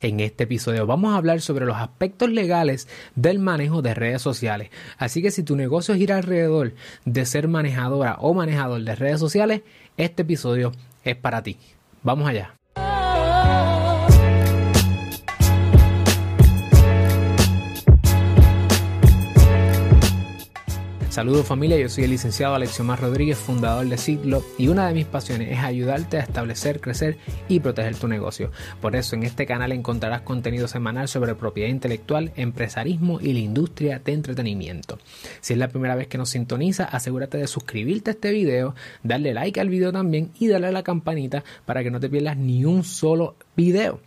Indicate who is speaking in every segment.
Speaker 1: En este episodio vamos a hablar sobre los aspectos legales del manejo de redes sociales. Así que si tu negocio gira alrededor de ser manejadora o manejador de redes sociales, este episodio es para ti. Vamos allá. Saludos familia, yo soy el licenciado Alexiomar Rodríguez, fundador de Ciclo y una de mis pasiones es ayudarte a establecer, crecer y proteger tu negocio. Por eso en este canal encontrarás contenido semanal sobre propiedad intelectual, empresarismo y la industria de entretenimiento. Si es la primera vez que nos sintoniza, asegúrate de suscribirte a este video, darle like al video también y darle a la campanita para que no te pierdas ni un solo video.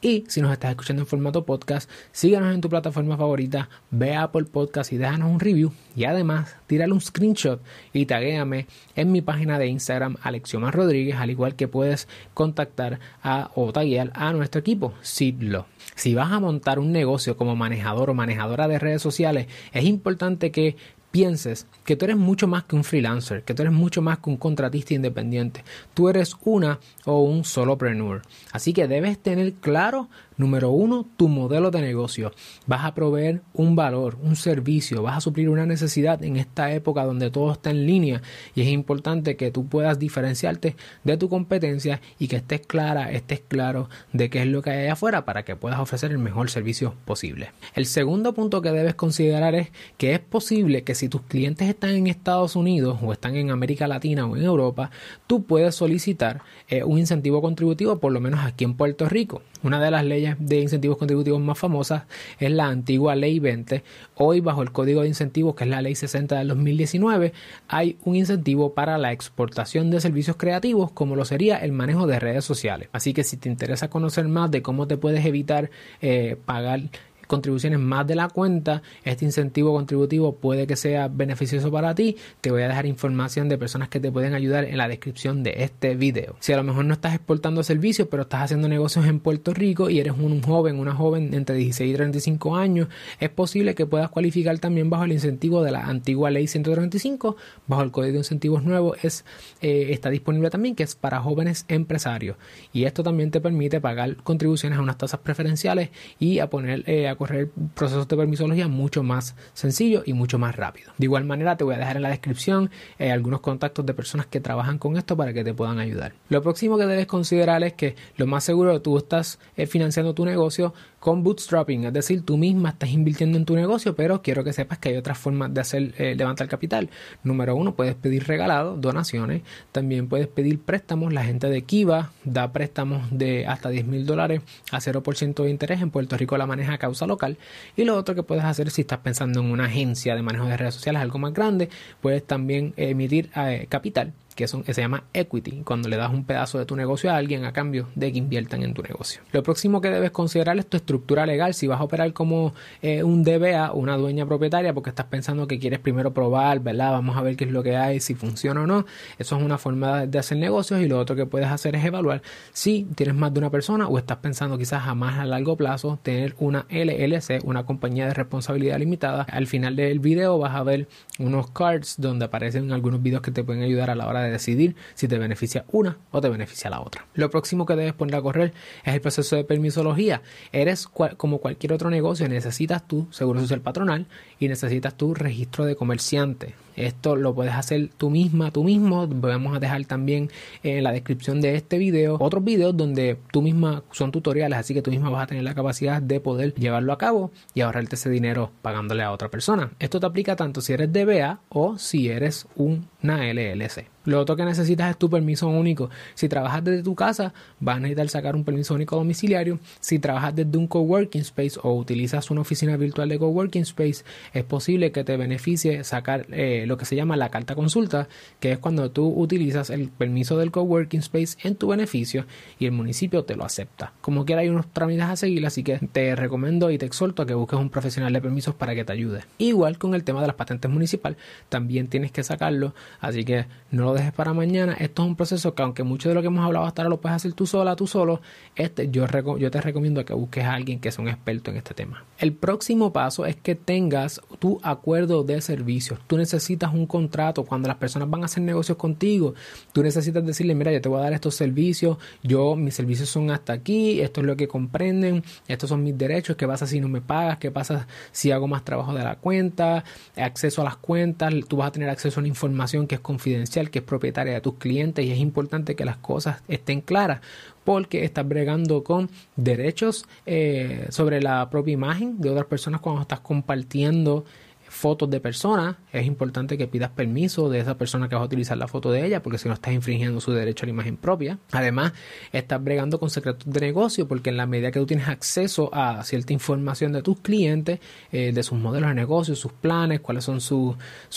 Speaker 1: Y si nos estás escuchando en formato podcast, síganos en tu plataforma favorita, ve a Apple Podcast y déjanos un review. Y además, tírale un screenshot y taguéame en mi página de Instagram, Alexiomar Rodríguez, al igual que puedes contactar a, o taguear a nuestro equipo, Sidlo. Si vas a montar un negocio como manejador o manejadora de redes sociales, es importante que pienses que tú eres mucho más que un freelancer, que tú eres mucho más que un contratista independiente. Tú eres una o un solopreneur. Así que debes tener claro Número uno, tu modelo de negocio. Vas a proveer un valor, un servicio, vas a suplir una necesidad en esta época donde todo está en línea y es importante que tú puedas diferenciarte de tu competencia y que estés clara, estés claro de qué es lo que hay allá afuera para que puedas ofrecer el mejor servicio posible. El segundo punto que debes considerar es que es posible que si tus clientes están en Estados Unidos o están en América Latina o en Europa, tú puedes solicitar eh, un incentivo contributivo por lo menos aquí en Puerto Rico. Una de las leyes de incentivos contributivos más famosas es la antigua Ley 20. Hoy, bajo el Código de Incentivos, que es la Ley 60 del 2019, hay un incentivo para la exportación de servicios creativos, como lo sería el manejo de redes sociales. Así que si te interesa conocer más de cómo te puedes evitar eh, pagar contribuciones más de la cuenta, este incentivo contributivo puede que sea beneficioso para ti. Te voy a dejar información de personas que te pueden ayudar en la descripción de este video. Si a lo mejor no estás exportando servicios, pero estás haciendo negocios en Puerto Rico y eres un joven, una joven entre 16 y 35 años, es posible que puedas cualificar también bajo el incentivo de la antigua ley 135, bajo el código de incentivos nuevo es, eh, está disponible también, que es para jóvenes empresarios. Y esto también te permite pagar contribuciones a unas tasas preferenciales y a poner eh, a correr procesos de permisología mucho más sencillo y mucho más rápido. De igual manera te voy a dejar en la descripción eh, algunos contactos de personas que trabajan con esto para que te puedan ayudar. Lo próximo que debes considerar es que lo más seguro tú estás eh, financiando tu negocio con bootstrapping, es decir, tú misma estás invirtiendo en tu negocio, pero quiero que sepas que hay otras formas de hacer eh, levantar capital. Número uno, puedes pedir regalados, donaciones, también puedes pedir préstamos. La gente de Kiva da préstamos de hasta 10 mil dólares a 0% de interés. En Puerto Rico la maneja a causa local. Y lo otro que puedes hacer si estás pensando en una agencia de manejo de redes sociales, algo más grande, puedes también emitir eh, capital que, son, se llama equity, cuando le das un pedazo de tu negocio a alguien a cambio de que inviertan en tu negocio. Lo próximo que debes considerar es tu estructura legal. Si vas a operar como eh, un DBA una dueña propietaria porque estás pensando que quieres primero probar, ¿verdad? Vamos a ver qué es lo que hay, si funciona o no. Eso es una forma de hacer negocios y lo otro que puedes hacer es evaluar si tienes más de una persona o estás pensando quizás a más a largo plazo tener una LLC, una compañía de responsabilidad limitada. Al final del video vas a ver unos cards donde aparecen algunos videos que te pueden ayudar a la hora de decidir si te beneficia una o te beneficia la otra. Lo próximo que debes poner a correr es el proceso de permisología. Eres como cualquier otro negocio, necesitas tu seguro social patronal y necesitas tu registro de comerciante. Esto lo puedes hacer tú misma, tú mismo. Vamos a dejar también en la descripción de este video otros videos donde tú misma son tutoriales, así que tú misma vas a tener la capacidad de poder llevarlo a cabo y ahorrarte ese dinero pagándole a otra persona. Esto te aplica tanto si eres DBA o si eres una LLC. Lo otro que necesitas es tu permiso único. Si trabajas desde tu casa, vas a necesitar sacar un permiso único domiciliario. Si trabajas desde un coworking space o utilizas una oficina virtual de coworking space, es posible que te beneficie sacar eh, lo que se llama la carta consulta, que es cuando tú utilizas el permiso del coworking space en tu beneficio y el municipio te lo acepta. Como quiera hay unos trámites a seguir, así que te recomiendo y te exhorto a que busques un profesional de permisos para que te ayude. Igual con el tema de las patentes municipales, también tienes que sacarlo, así que no lo dejes para mañana. Esto es un proceso que aunque mucho de lo que hemos hablado hasta ahora lo puedes hacer tú sola, tú solo, este yo, yo te recomiendo que busques a alguien que sea un experto en este tema. El próximo paso es que tengas tu acuerdo de servicios. Tú necesitas un contrato cuando las personas van a hacer negocios contigo. Tú necesitas decirle, mira, yo te voy a dar estos servicios, yo mis servicios son hasta aquí, esto es lo que comprenden, estos son mis derechos, qué pasa si no me pagas, qué pasa si hago más trabajo de la cuenta, acceso a las cuentas, tú vas a tener acceso a una información que es confidencial, que es propietaria de tus clientes y es importante que las cosas estén claras porque estás bregando con derechos eh, sobre la propia imagen de otras personas cuando estás compartiendo fotos de personas, es importante que pidas permiso de esa persona que vas a utilizar la foto de ella, porque si no estás infringiendo su derecho a la imagen propia. Además, estás bregando con secretos de negocio, porque en la medida que tú tienes acceso a cierta información de tus clientes, eh, de sus modelos de negocio, sus planes, cuáles son sus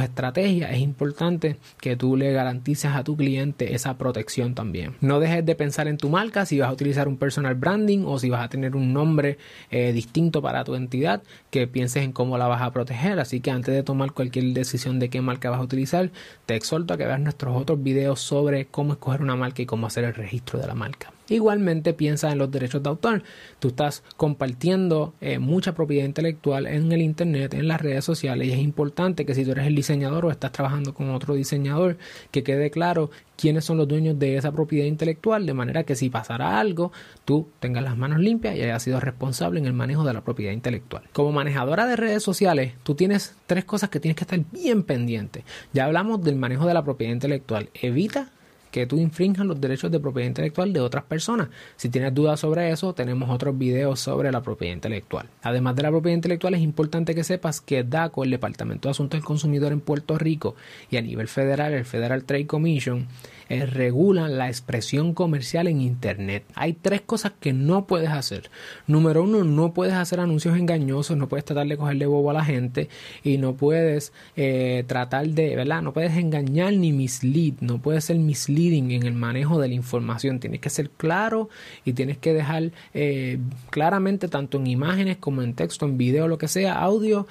Speaker 1: estrategias, es importante que tú le garantices a tu cliente esa protección también. No dejes de pensar en tu marca, si vas a utilizar un personal branding o si vas a tener un nombre eh, distinto para tu entidad, que pienses en cómo la vas a proteger. Así que antes de tomar cualquier decisión de qué marca vas a utilizar, te exhorto a que veas nuestros otros videos sobre cómo escoger una marca y cómo hacer el registro de la marca. Igualmente piensa en los derechos de autor. Tú estás compartiendo eh, mucha propiedad intelectual en el Internet, en las redes sociales y es importante que si tú eres el diseñador o estás trabajando con otro diseñador, que quede claro quiénes son los dueños de esa propiedad intelectual, de manera que si pasara algo, tú tengas las manos limpias y hayas sido responsable en el manejo de la propiedad intelectual. Como manejadora de redes sociales, tú tienes tres cosas que tienes que estar bien pendiente. Ya hablamos del manejo de la propiedad intelectual. Evita que tú infrinjas los derechos de propiedad intelectual de otras personas. Si tienes dudas sobre eso, tenemos otros videos sobre la propiedad intelectual. Además de la propiedad intelectual, es importante que sepas que DACO, el Departamento de Asuntos del Consumidor en Puerto Rico, y a nivel federal, el Federal Trade Commission, eh, regulan la expresión comercial en Internet. Hay tres cosas que no puedes hacer. Número uno, no puedes hacer anuncios engañosos, no puedes tratar de cogerle bobo a la gente y no puedes eh, tratar de, ¿verdad? No puedes engañar ni mislead, no puedes ser misleading en el manejo de la información. Tienes que ser claro y tienes que dejar eh, claramente, tanto en imágenes como en texto, en video, lo que sea, audio,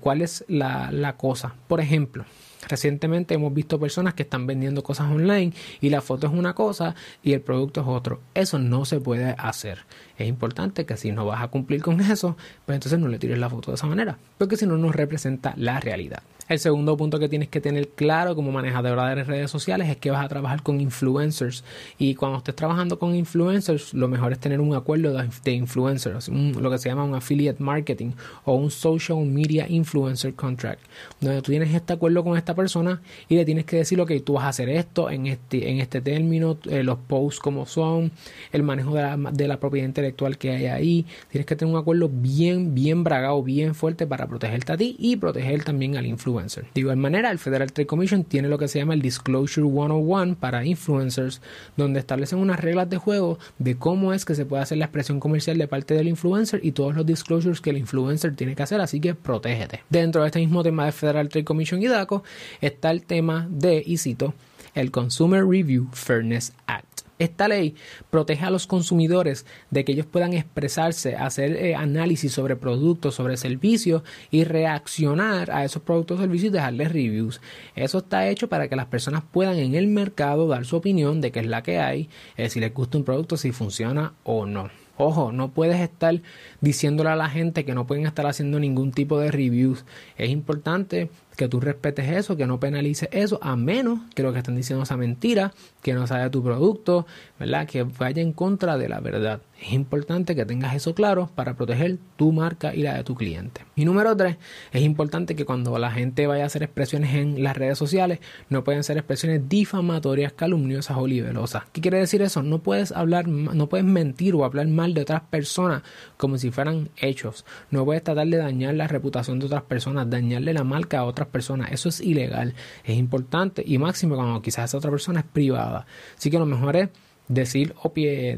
Speaker 1: cuál es la cosa. Por ejemplo, Recientemente hemos visto personas que están vendiendo cosas online y la foto es una cosa y el producto es otro. Eso no se puede hacer. Es importante que si no vas a cumplir con eso, pues entonces no le tires la foto de esa manera, porque si no nos representa la realidad. El segundo punto que tienes que tener claro como manejadora de redes sociales es que vas a trabajar con influencers. Y cuando estés trabajando con influencers, lo mejor es tener un acuerdo de influencers, lo que se llama un affiliate marketing o un social media influencer contract, donde tú tienes este acuerdo con esta persona y le tienes que decir, ok, tú vas a hacer esto en este, en este término, eh, los posts como son, el manejo de la, de la propiedad intelectual que hay ahí. Tienes que tener un acuerdo bien, bien bragado, bien fuerte para protegerte a ti y proteger también al influencer. De igual manera, el Federal Trade Commission tiene lo que se llama el Disclosure 101 para influencers, donde establecen unas reglas de juego de cómo es que se puede hacer la expresión comercial de parte del influencer y todos los disclosures que el influencer tiene que hacer, así que protégete. Dentro de este mismo tema de Federal Trade Commission y DACO está el tema de, y cito, el Consumer Review Fairness Act. Esta ley protege a los consumidores de que ellos puedan expresarse, hacer eh, análisis sobre productos, sobre servicios y reaccionar a esos productos o servicios y dejarles reviews. Eso está hecho para que las personas puedan en el mercado dar su opinión de qué es la que hay, eh, si les gusta un producto, si funciona o no. Ojo, no puedes estar diciéndole a la gente que no pueden estar haciendo ningún tipo de reviews. Es importante que tú respetes eso, que no penalices eso, a menos que lo que están diciendo sea mentira, que no sea de tu producto, ¿verdad? Que vaya en contra de la verdad. Es importante que tengas eso claro para proteger tu marca y la de tu cliente. Y número tres, es importante que cuando la gente vaya a hacer expresiones en las redes sociales, no pueden ser expresiones difamatorias, calumniosas o libelosas. ¿Qué quiere decir eso? No puedes hablar, no puedes mentir o hablar mal de otras personas como si fueran hechos. No puedes tratar de dañar la reputación de otras personas, dañarle la marca a otras personas. Eso es ilegal. Es importante y máximo cuando quizás esa otra persona es privada. Así que lo mejor es decir,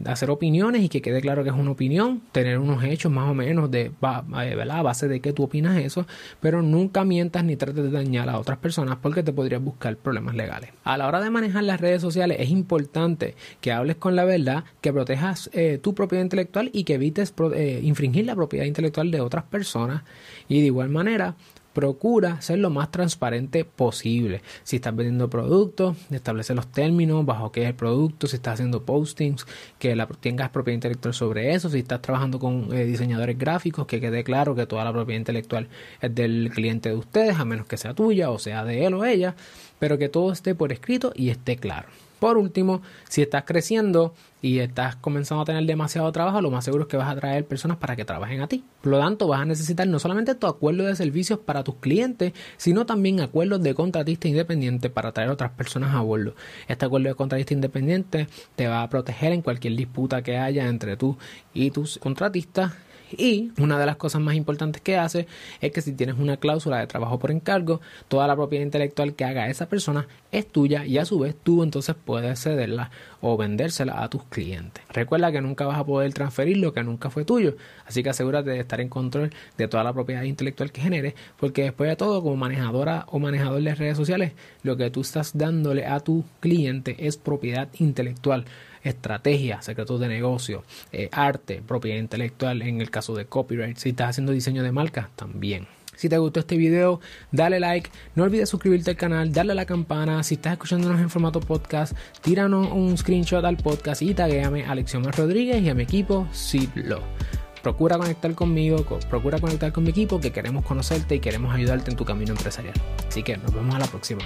Speaker 1: hacer opiniones y que quede claro que es una opinión, tener unos hechos más o menos de, ¿verdad? a base de que tú opinas eso, pero nunca mientas ni trates de dañar a otras personas porque te podrías buscar problemas legales. A la hora de manejar las redes sociales es importante que hables con la verdad, que protejas eh, tu propiedad intelectual y que evites eh, infringir la propiedad intelectual de otras personas y de igual manera procura ser lo más transparente posible. Si estás vendiendo productos, establece los términos bajo qué es el producto, si estás haciendo postings, que la, tengas propiedad intelectual sobre eso, si estás trabajando con eh, diseñadores gráficos, que quede claro que toda la propiedad intelectual es del cliente de ustedes, a menos que sea tuya o sea de él o ella, pero que todo esté por escrito y esté claro. Por último, si estás creciendo y estás comenzando a tener demasiado trabajo, lo más seguro es que vas a traer personas para que trabajen a ti. Por lo tanto, vas a necesitar no solamente tu acuerdo de servicios para tus clientes, sino también acuerdos de contratista independiente para traer otras personas a bordo. Este acuerdo de contratista independiente te va a proteger en cualquier disputa que haya entre tú y tus contratistas y una de las cosas más importantes que hace es que si tienes una cláusula de trabajo por encargo, toda la propiedad intelectual que haga esa persona es tuya y a su vez tú entonces puedes cederla o vendérsela a tus clientes. Recuerda que nunca vas a poder transferir lo que nunca fue tuyo, así que asegúrate de estar en control de toda la propiedad intelectual que genere, porque después de todo, como manejadora o manejador de redes sociales, lo que tú estás dándole a tu cliente es propiedad intelectual estrategia, secretos de negocio, eh, arte, propiedad intelectual en el caso de copyright. Si estás haciendo diseño de marca, también. Si te gustó este video, dale like, no olvides suscribirte al canal, darle a la campana. Si estás escuchándonos en formato podcast, tíranos un screenshot al podcast y taguéame a Alexiomar Rodríguez y a mi equipo Sidlo. Procura conectar conmigo, procura conectar con mi equipo que queremos conocerte y queremos ayudarte en tu camino empresarial. Así que nos vemos a la próxima.